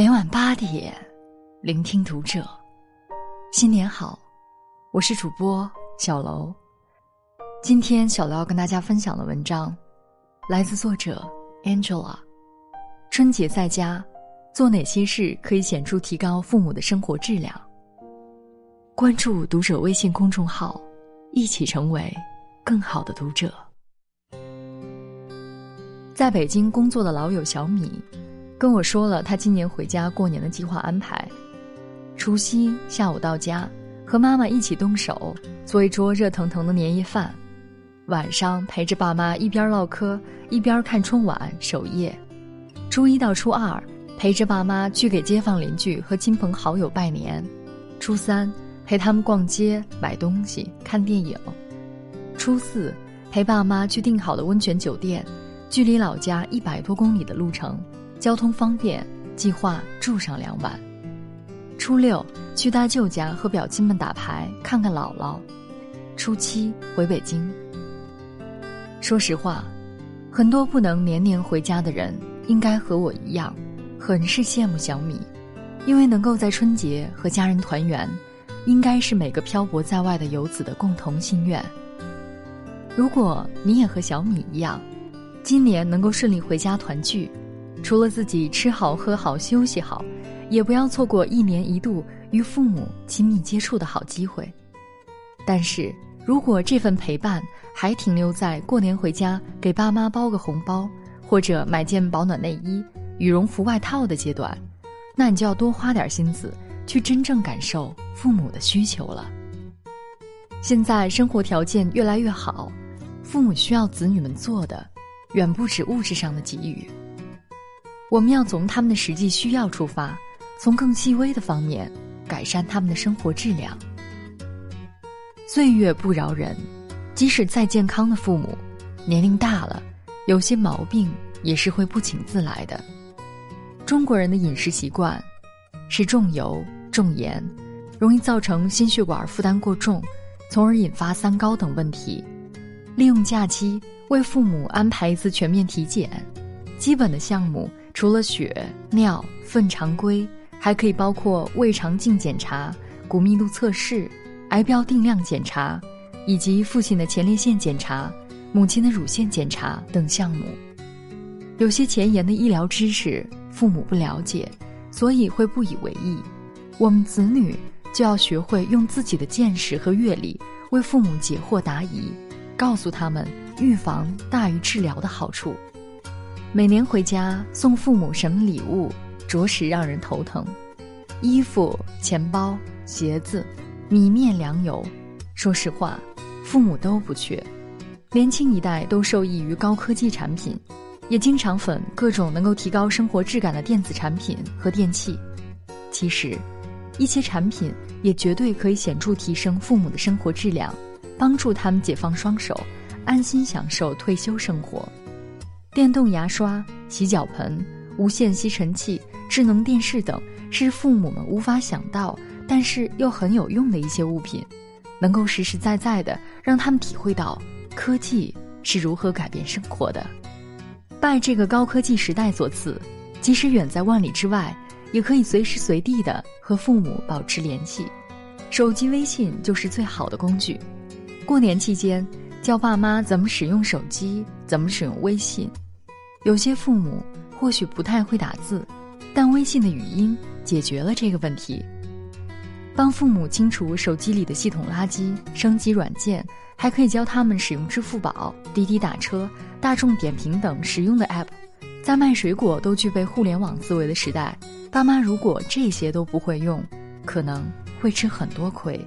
每晚八点，聆听读者。新年好，我是主播小楼。今天小楼要跟大家分享的文章，来自作者 Angela。春节在家，做哪些事可以显著提高父母的生活质量？关注读者微信公众号，一起成为更好的读者。在北京工作的老友小米，跟我说了他今年回家过年的计划安排：除夕下午到家，和妈妈一起动手做一桌热腾腾的年夜饭；晚上陪着爸妈一边唠嗑一边看春晚守夜；初一到初二陪着爸妈去给街坊邻居和亲朋好友拜年；初三陪他们逛街买东西看电影；初四陪爸妈去订好的温泉酒店。距离老家一百多公里的路程，交通方便，计划住上两晚。初六去大舅家和表亲们打牌，看看姥姥。初七回北京。说实话，很多不能年年回家的人，应该和我一样，很是羡慕小米，因为能够在春节和家人团圆，应该是每个漂泊在外的游子的共同心愿。如果你也和小米一样，今年能够顺利回家团聚，除了自己吃好喝好休息好，也不要错过一年一度与父母亲密接触的好机会。但是如果这份陪伴还停留在过年回家给爸妈包个红包，或者买件保暖内衣、羽绒服外套的阶段，那你就要多花点心思去真正感受父母的需求了。现在生活条件越来越好，父母需要子女们做的。远不止物质上的给予，我们要从他们的实际需要出发，从更细微的方面改善他们的生活质量。岁月不饶人，即使再健康的父母，年龄大了，有些毛病也是会不请自来的。中国人的饮食习惯是重油重盐，容易造成心血管负担过重，从而引发三高等问题。利用假期。为父母安排一次全面体检，基本的项目除了血、尿、粪常规，还可以包括胃肠镜检查、骨密度测试、癌标定量检查，以及父亲的前列腺检查、母亲的乳腺检查等项目。有些前沿的医疗知识，父母不了解，所以会不以为意。我们子女就要学会用自己的见识和阅历，为父母解惑答疑，告诉他们。预防大于治疗的好处。每年回家送父母什么礼物，着实让人头疼。衣服、钱包、鞋子、米面粮油，说实话，父母都不缺。年轻一代都受益于高科技产品，也经常粉各种能够提高生活质感的电子产品和电器。其实，一些产品也绝对可以显著提升父母的生活质量，帮助他们解放双手。安心享受退休生活，电动牙刷、洗脚盆、无线吸尘器、智能电视等，是父母们无法想到，但是又很有用的一些物品，能够实实在在的让他们体会到科技是如何改变生活的。拜这个高科技时代所赐，即使远在万里之外，也可以随时随地的和父母保持联系。手机微信就是最好的工具。过年期间。教爸妈怎么使用手机，怎么使用微信。有些父母或许不太会打字，但微信的语音解决了这个问题。帮父母清除手机里的系统垃圾，升级软件，还可以教他们使用支付宝、滴滴打车、大众点评等实用的 App。在卖水果都具备互联网思维的时代，爸妈如果这些都不会用，可能会吃很多亏。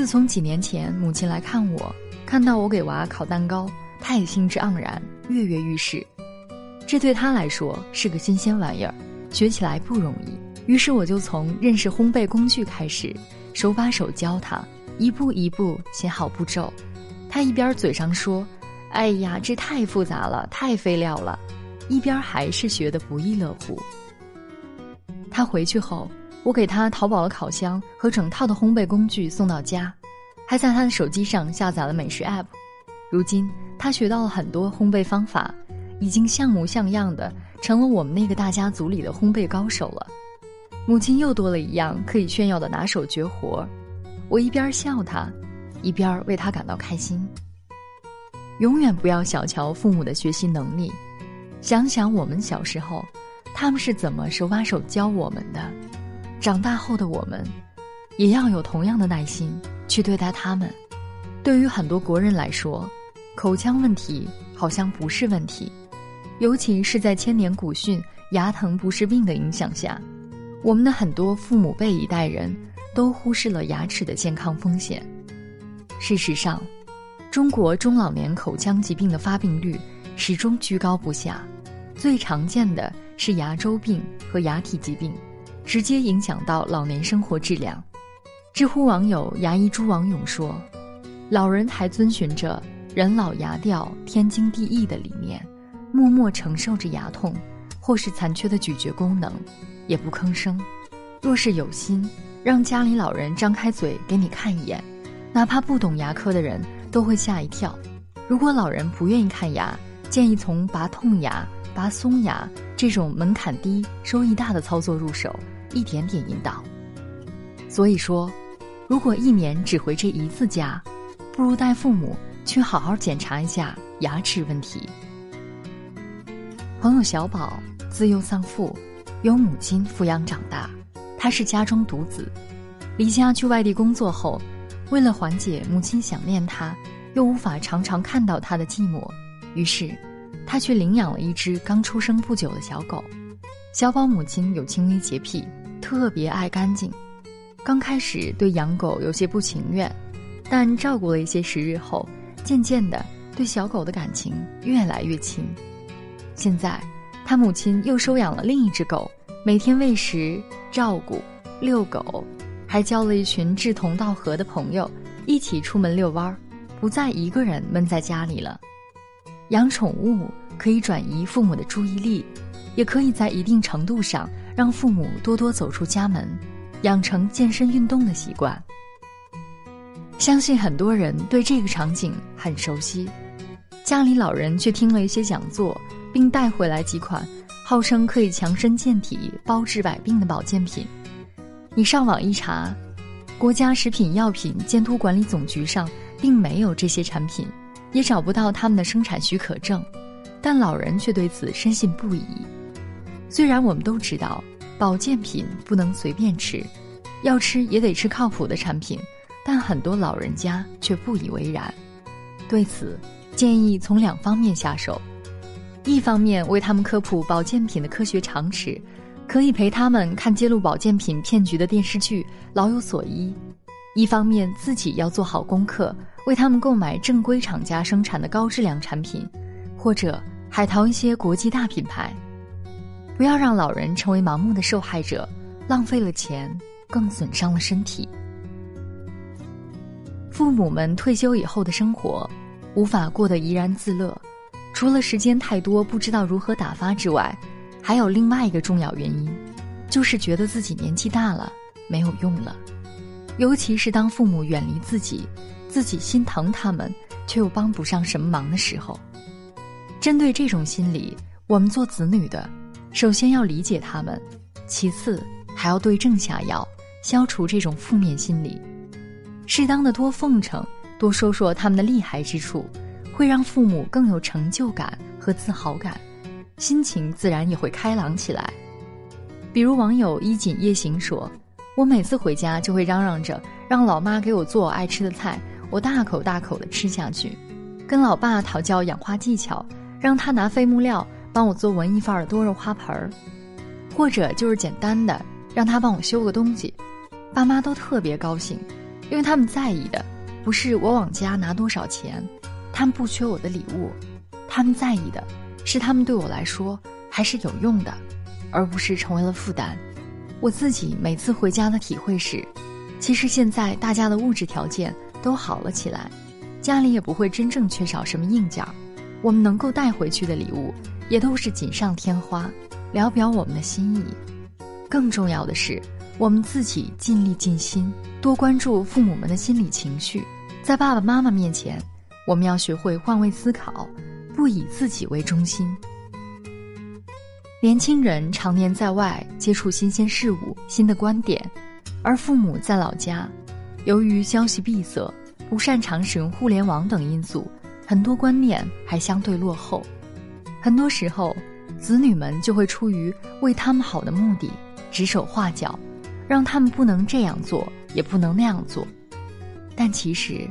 自从几年前母亲来看我，看到我给娃烤蛋糕，她也兴致盎然，跃跃欲试。这对她来说是个新鲜玩意儿，学起来不容易。于是我就从认识烘焙工具开始，手把手教她，一步一步写好步骤。她一边嘴上说：“哎呀，这太复杂了，太费料了”，一边还是学得不亦乐乎。她回去后。我给他淘宝了烤箱和整套的烘焙工具送到家，还在他的手机上下载了美食 App。如今他学到了很多烘焙方法，已经像模像样的成了我们那个大家族里的烘焙高手了。母亲又多了一样可以炫耀的拿手绝活，我一边笑他，一边为他感到开心。永远不要小瞧父母的学习能力，想想我们小时候，他们是怎么手把手教我们的，长大后的我们，也要有同样的耐心去对待他们。对于很多国人来说，口腔问题好像不是问题，尤其是在千年古训“牙疼不是病”的影响下。我们的很多父母辈一代人都忽视了牙齿的健康风险。事实上，中国中老年口腔疾病的发病率始终居高不下，最常见的是牙周病和牙体疾病，直接影响到老年生活质量。知乎网友牙医朱王勇说：“老人还遵循着‘人老牙掉，天经地义’的理念，默默承受着牙痛或是残缺的咀嚼功能。”也不吭声。若是有心，让家里老人张开嘴给你看一眼，哪怕不懂牙科的人都会吓一跳。如果老人不愿意看牙，建议从拔痛牙、拔松牙这种门槛低、收益大的操作入手，一点点引导。所以说，如果一年只回这一次家，不如带父母去好好检查一下牙齿问题。朋友小宝自幼丧父。由母亲抚养长大，他是家中独子。离家去外地工作后，为了缓解母亲想念他，又无法常常看到他的寂寞，于是，他去领养了一只刚出生不久的小狗。小宝母亲有轻微洁癖，特别爱干净。刚开始对养狗有些不情愿，但照顾了一些时日后，渐渐的对小狗的感情越来越亲。现在。他母亲又收养了另一只狗，每天喂食、照顾、遛狗，还交了一群志同道合的朋友，一起出门遛弯儿，不再一个人闷在家里了。养宠物可以转移父母的注意力，也可以在一定程度上让父母多多走出家门，养成健身运动的习惯。相信很多人对这个场景很熟悉，家里老人去听了一些讲座。并带回来几款号称可以强身健体、包治百病的保健品。你上网一查，国家食品药品监督管理总局上并没有这些产品，也找不到他们的生产许可证，但老人却对此深信不疑。虽然我们都知道保健品不能随便吃，要吃也得吃靠谱的产品，但很多老人家却不以为然。对此，建议从两方面下手。一方面为他们科普保健品的科学常识，可以陪他们看揭露保健品骗局的电视剧，老有所依；一方面自己要做好功课，为他们购买正规厂家生产的高质量产品，或者海淘一些国际大品牌。不要让老人成为盲目的受害者，浪费了钱，更损伤了身体。父母们退休以后的生活，无法过得怡然自乐。除了时间太多不知道如何打发之外，还有另外一个重要原因，就是觉得自己年纪大了没有用了。尤其是当父母远离自己，自己心疼他们却又帮不上什么忙的时候。针对这种心理，我们做子女的，首先要理解他们，其次还要对症下药，消除这种负面心理，适当的多奉承，多说说他们的厉害之处。会让父母更有成就感和自豪感，心情自然也会开朗起来。比如网友衣锦夜行说：“我每次回家就会嚷嚷着让老妈给我做我爱吃的菜，我大口大口的吃下去；跟老爸讨教养花技巧，让他拿废木料帮我做文艺范儿的多肉花盆儿，或者就是简单的让他帮我修个东西，爸妈都特别高兴，因为他们在意的不是我往家拿多少钱。”他们不缺我的礼物，他们在意的是他们对我来说还是有用的，而不是成为了负担。我自己每次回家的体会是，其实现在大家的物质条件都好了起来，家里也不会真正缺少什么硬件。我们能够带回去的礼物也都是锦上添花，聊表我们的心意。更重要的是，我们自己尽力尽心，多关注父母们的心理情绪，在爸爸妈妈面前。我们要学会换位思考，不以自己为中心。年轻人常年在外接触新鲜事物、新的观点，而父母在老家，由于消息闭塞、不擅长使用互联网等因素，很多观念还相对落后。很多时候，子女们就会出于为他们好的目的，指手画脚，让他们不能这样做，也不能那样做。但其实，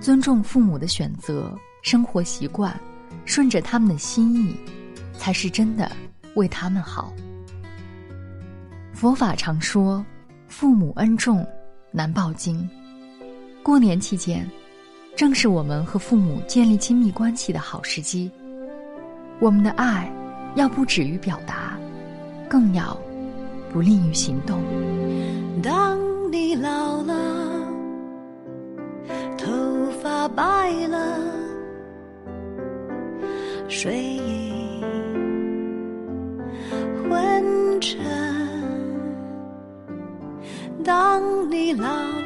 尊重父母的选择、生活习惯，顺着他们的心意，才是真的。为他们好。佛法常说，父母恩重，难报经。过年期间，正是我们和父母建立亲密关系的好时机。我们的爱，要不止于表达，更要不吝于行动。当你老了，头发白了，睡意。沉。当你老了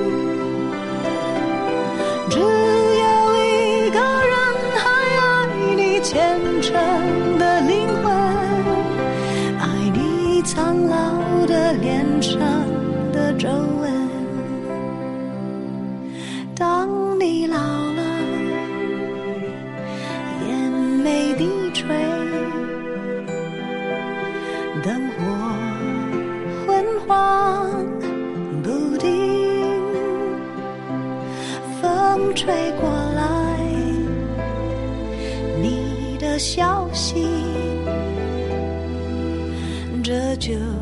吹过来，你的消息，这就。